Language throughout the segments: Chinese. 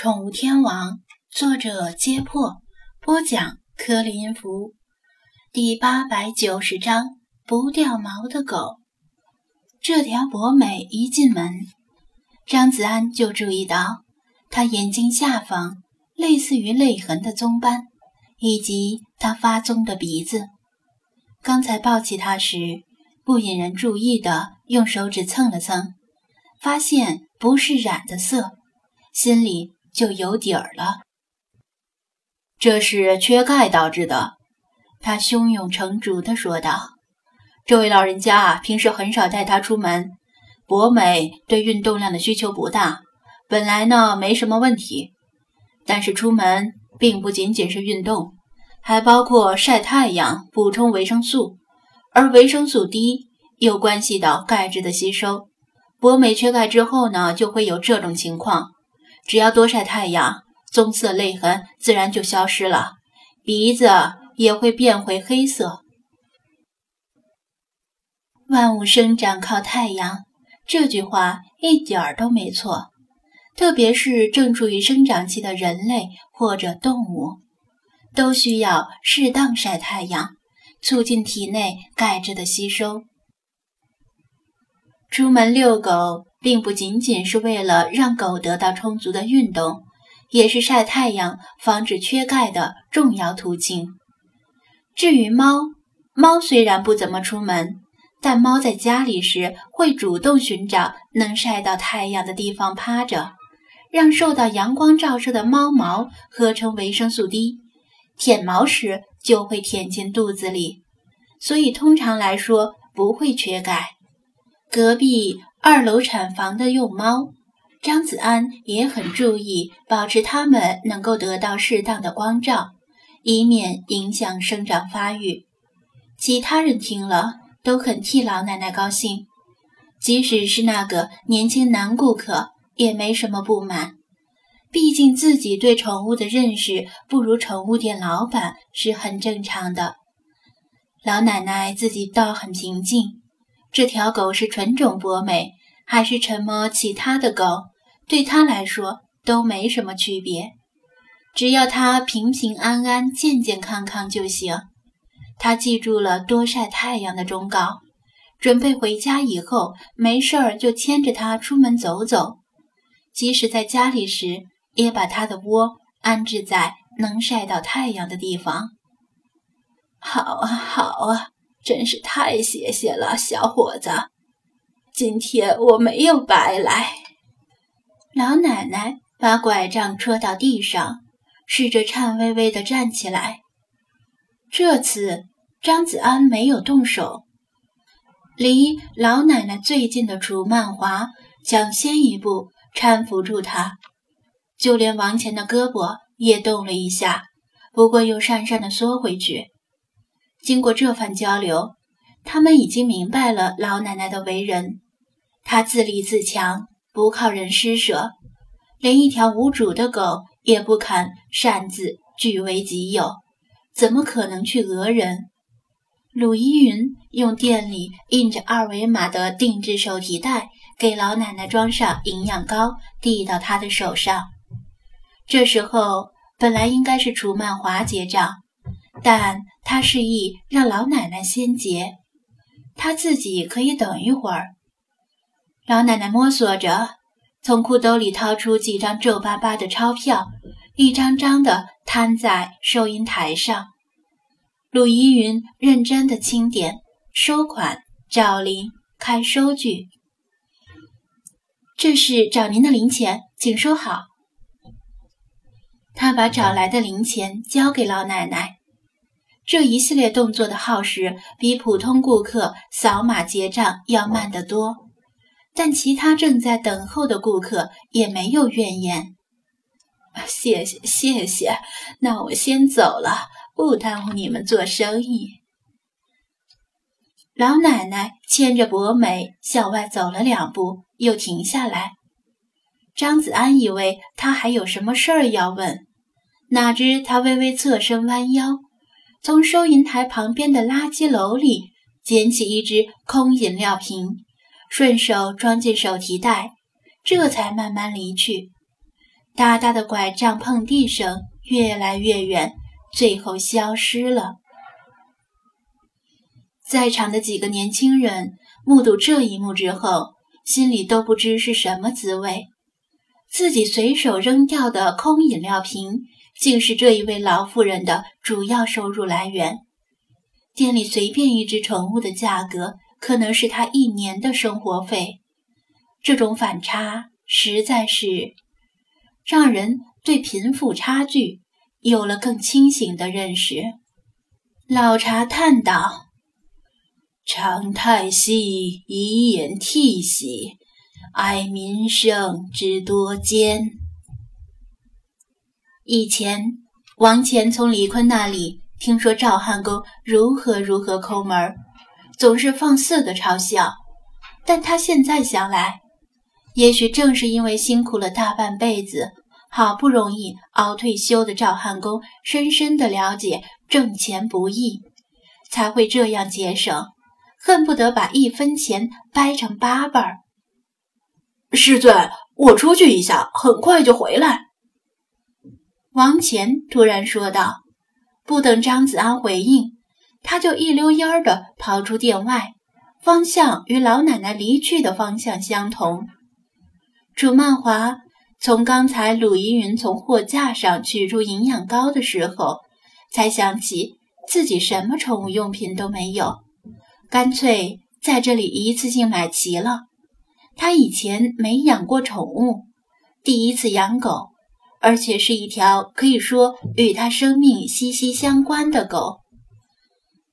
宠物天王，作者：揭破，播讲：柯林福，第八百九十章：不掉毛的狗。这条博美一进门，张子安就注意到它眼睛下方类似于泪痕的棕斑，以及它发棕的鼻子。刚才抱起它时，不引人注意的用手指蹭了蹭，发现不是染的色，心里。就有底儿了。这是缺钙导致的，他胸有成竹地说道：“这位老人家平时很少带他出门，博美对运动量的需求不大，本来呢没什么问题。但是出门并不仅仅是运动，还包括晒太阳、补充维生素，而维生素低又关系到钙质的吸收。博美缺钙之后呢，就会有这种情况。”只要多晒太阳，棕色泪痕自然就消失了，鼻子也会变回黑色。万物生长靠太阳，这句话一点儿都没错。特别是正处于生长期的人类或者动物，都需要适当晒太阳，促进体内钙质的吸收。出门遛狗。并不仅仅是为了让狗得到充足的运动，也是晒太阳防止缺钙的重要途径。至于猫，猫虽然不怎么出门，但猫在家里时会主动寻找能晒到太阳的地方趴着，让受到阳光照射的猫毛合成维生素 D，舔毛时就会舔进肚子里，所以通常来说不会缺钙。隔壁。二楼产房的幼猫，张子安也很注意保持它们能够得到适当的光照，以免影响生长发育。其他人听了都很替老奶奶高兴，即使是那个年轻男顾客也没什么不满，毕竟自己对宠物的认识不如宠物店老板是很正常的。老奶奶自己倒很平静。这条狗是纯种博美，还是什么其他的狗，对它来说都没什么区别，只要它平平安安、健健康康就行。它记住了多晒太阳的忠告，准备回家以后没事儿就牵着它出门走走，即使在家里时，也把它的窝安置在能晒到太阳的地方。好啊，好啊。真是太谢谢了，小伙子！今天我没有白来。老奶奶把拐杖戳到地上，试着颤巍巍地站起来。这次张子安没有动手，离老奶奶最近的楚曼华抢先一步搀扶住她，就连王乾的胳膊也动了一下，不过又讪讪地缩回去。经过这番交流，他们已经明白了老奶奶的为人。她自立自强，不靠人施舍，连一条无主的狗也不肯擅自据为己有，怎么可能去讹人？鲁依云用店里印着二维码的定制手提袋给老奶奶装上营养膏，递到她的手上。这时候本来应该是楚曼华结账。但他示意让老奶奶先结，他自己可以等一会儿。老奶奶摸索着，从裤兜里掏出几张皱巴巴的钞票，一张张的摊在收银台上。鲁依云认真的清点、收款、找零、开收据。这是找您的零钱，请收好。他把找来的零钱交给老奶奶。这一系列动作的耗时比普通顾客扫码结账要慢得多，但其他正在等候的顾客也没有怨言。谢谢谢谢，那我先走了，不耽误你们做生意。老奶奶牵着博美向外走了两步，又停下来。张子安以为他还有什么事儿要问，哪知他微微侧身弯腰。从收银台旁边的垃圾篓里捡起一只空饮料瓶，顺手装进手提袋，这才慢慢离去。哒哒的拐杖碰地声越来越远，最后消失了。在场的几个年轻人目睹这一幕之后，心里都不知是什么滋味。自己随手扔掉的空饮料瓶，竟是这一位老妇人的主要收入来源。店里随便一只宠物的价格，可能是她一年的生活费。这种反差实在是让人对贫富差距有了更清醒的认识。老茶叹道：“长太息，以掩涕兮，哀民生之多艰。”以前，王乾从李坤那里。听说赵汉公如何如何抠门，总是放肆的嘲笑。但他现在想来，也许正是因为辛苦了大半辈子，好不容易熬退休的赵汉公，深深的了解挣钱不易，才会这样节省，恨不得把一分钱掰成八瓣儿。师尊，我出去一下，很快就回来。王乾突然说道。不等张子安回应，他就一溜烟儿的跑出店外，方向与老奶奶离去的方向相同。楚曼华从刚才鲁依云从货架上取出营养膏的时候，才想起自己什么宠物用品都没有，干脆在这里一次性买齐了。他以前没养过宠物，第一次养狗。而且是一条可以说与他生命息息相关的狗，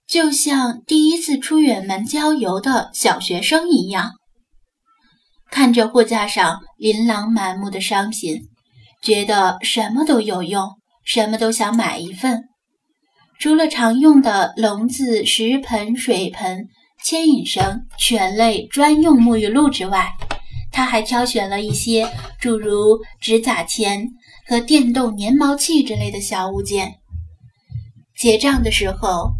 就像第一次出远门郊游的小学生一样。看着货架上琳琅满目的商品，觉得什么都有用，什么都想买一份。除了常用的笼子、食盆、水盆、牵引绳、犬类专用沐浴露之外，他还挑选了一些诸如指甲钳。和电动粘毛器之类的小物件。结账的时候，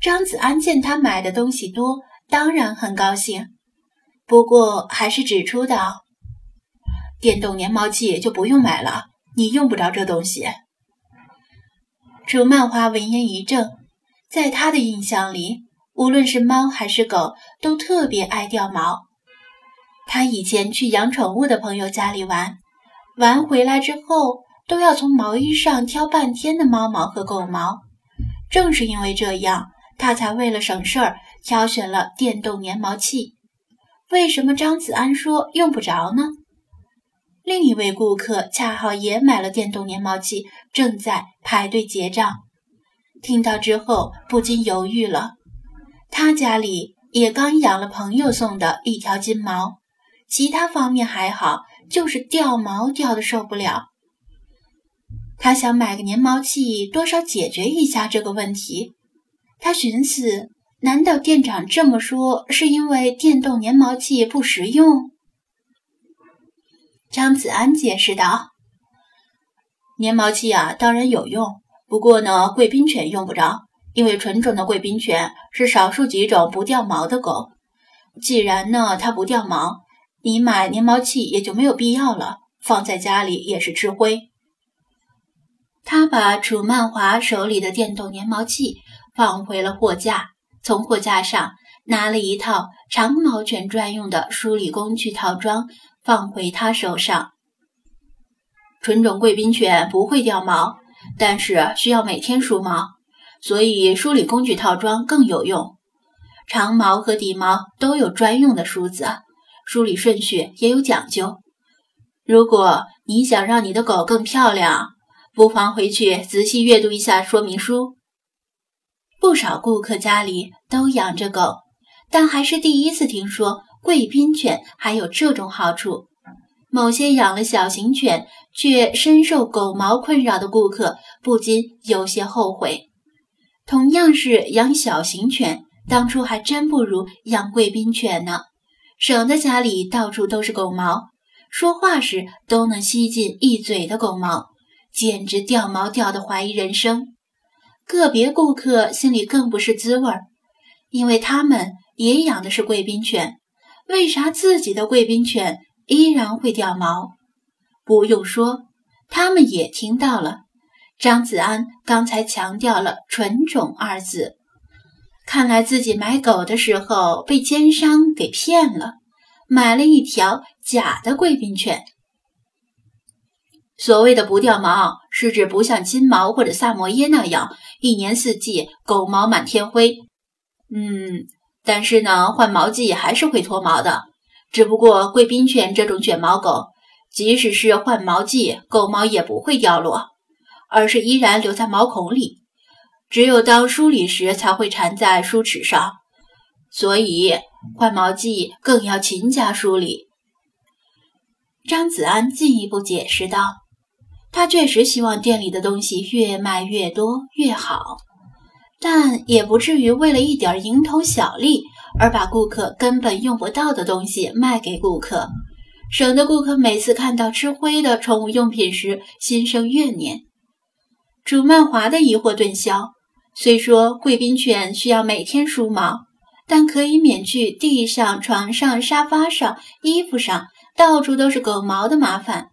张子安见他买的东西多，当然很高兴，不过还是指出道：“电动粘毛器就不用买了，你用不着这东西。”楚曼华闻言一怔，在他的印象里，无论是猫还是狗，都特别爱掉毛。他以前去养宠物的朋友家里玩，玩回来之后。都要从毛衣上挑半天的猫毛和狗毛，正是因为这样，他才为了省事儿挑选了电动粘毛器。为什么张子安说用不着呢？另一位顾客恰好也买了电动粘毛器，正在排队结账。听到之后，不禁犹豫了。他家里也刚养了朋友送的一条金毛，其他方面还好，就是掉毛掉的受不了。他想买个粘毛器，多少解决一下这个问题。他寻思，难道店长这么说是因为电动粘毛器不实用？张子安解释道：“粘毛器啊，当然有用，不过呢，贵宾犬用不着，因为纯种的贵宾犬是少数几种不掉毛的狗。既然呢，它不掉毛，你买粘毛器也就没有必要了，放在家里也是吃灰。”他把楚曼华手里的电动粘毛器放回了货架，从货架上拿了一套长毛犬专用的梳理工具套装放回他手上。纯种贵宾犬不会掉毛，但是需要每天梳毛，所以梳理工具套装更有用。长毛和底毛都有专用的梳子，梳理顺序也有讲究。如果你想让你的狗更漂亮，不妨回去仔细阅读一下说明书。不少顾客家里都养着狗，但还是第一次听说贵宾犬还有这种好处。某些养了小型犬却深受狗毛困扰的顾客不禁有些后悔。同样是养小型犬，当初还真不如养贵宾犬呢，省得家里到处都是狗毛，说话时都能吸进一嘴的狗毛。简直掉毛掉的怀疑人生，个别顾客心里更不是滋味儿，因为他们也养的是贵宾犬，为啥自己的贵宾犬依然会掉毛？不用说，他们也听到了。张子安刚才强调了“纯种”二字，看来自己买狗的时候被奸商给骗了，买了一条假的贵宾犬。所谓的不掉毛，是指不像金毛或者萨摩耶那样一年四季狗毛满天飞。嗯，但是呢，换毛季还是会脱毛的，只不过贵宾犬这种卷毛狗，即使是换毛季，狗毛也不会掉落。而是依然留在毛孔里，只有当梳理时才会缠在梳齿上，所以换毛季更要勤加梳理。张子安进一步解释道：“他确实希望店里的东西越卖越多越好，但也不至于为了一点蝇头小利而把顾客根本用不到的东西卖给顾客，省得顾客每次看到吃灰的宠物用品时心生怨念。”楚曼华的疑惑顿消。虽说贵宾犬需要每天梳毛，但可以免去地上、床上、沙发上、衣服上到处都是狗毛的麻烦。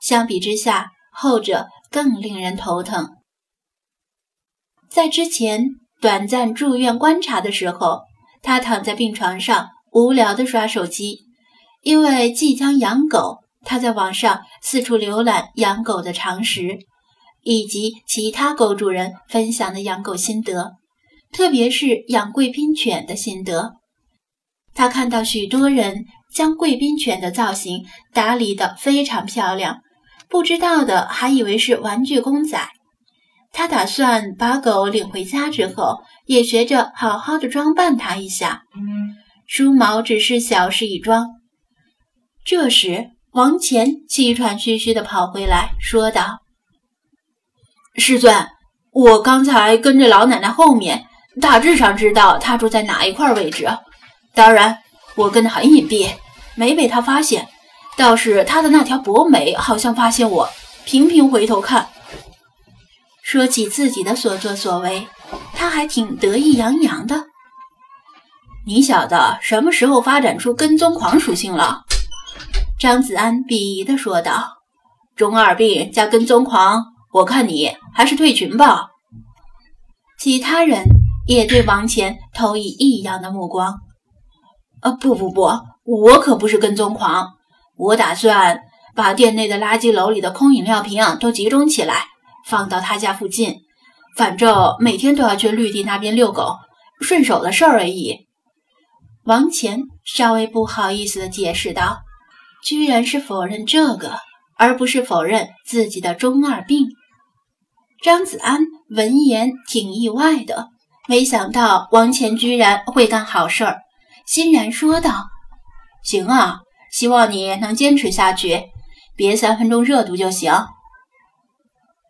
相比之下，后者更令人头疼。在之前短暂住院观察的时候，他躺在病床上无聊地刷手机，因为即将养狗，他在网上四处浏览养狗的常识。以及其他狗主人分享的养狗心得，特别是养贵宾犬的心得。他看到许多人将贵宾犬的造型打理得非常漂亮，不知道的还以为是玩具公仔。他打算把狗领回家之后，也学着好好的装扮它一下。梳毛只是小事一桩。这时，王乾气喘吁吁地跑回来，说道。师尊，我刚才跟着老奶奶后面，大致上知道她住在哪一块位置。当然，我跟得很隐蔽，没被她发现。倒是他的那条博美好像发现我，频频回头看。说起自己的所作所为，他还挺得意洋洋的。你小子什么时候发展出跟踪狂属性了？张子安鄙夷地说道：“中二病加跟踪狂。”我看你还是退群吧。其他人也对王乾投以异样的目光。呃，不不不，我可不是跟踪狂。我打算把店内的垃圾篓里的空饮料瓶都集中起来，放到他家附近。反正每天都要去绿地那边遛狗，顺手的事儿而已。王乾稍微不好意思地解释道：“居然是否认这个，而不是否认自己的中二病。”张子安闻言挺意外的，没想到王乾居然会干好事儿，欣然说道：“行啊，希望你能坚持下去，别三分钟热度就行。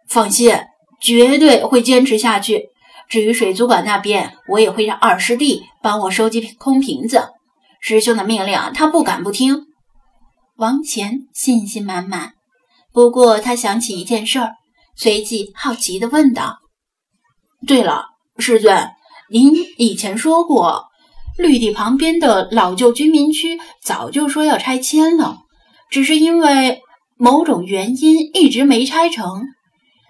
放心，绝对会坚持下去。至于水族馆那边，我也会让二师弟帮我收集空瓶子。师兄的命令，他不敢不听。”王乾信心满满，不过他想起一件事儿。随即好奇地问道：“对了，师尊，您以前说过，绿地旁边的老旧居民区早就说要拆迁了，只是因为某种原因一直没拆成。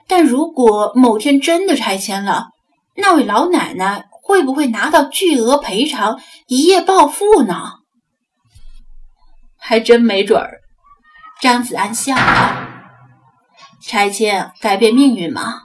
但如果某天真的拆迁了，那位老奶奶会不会拿到巨额赔偿，一夜暴富呢？”还真没准儿。张子安笑了。拆迁改变命运吗？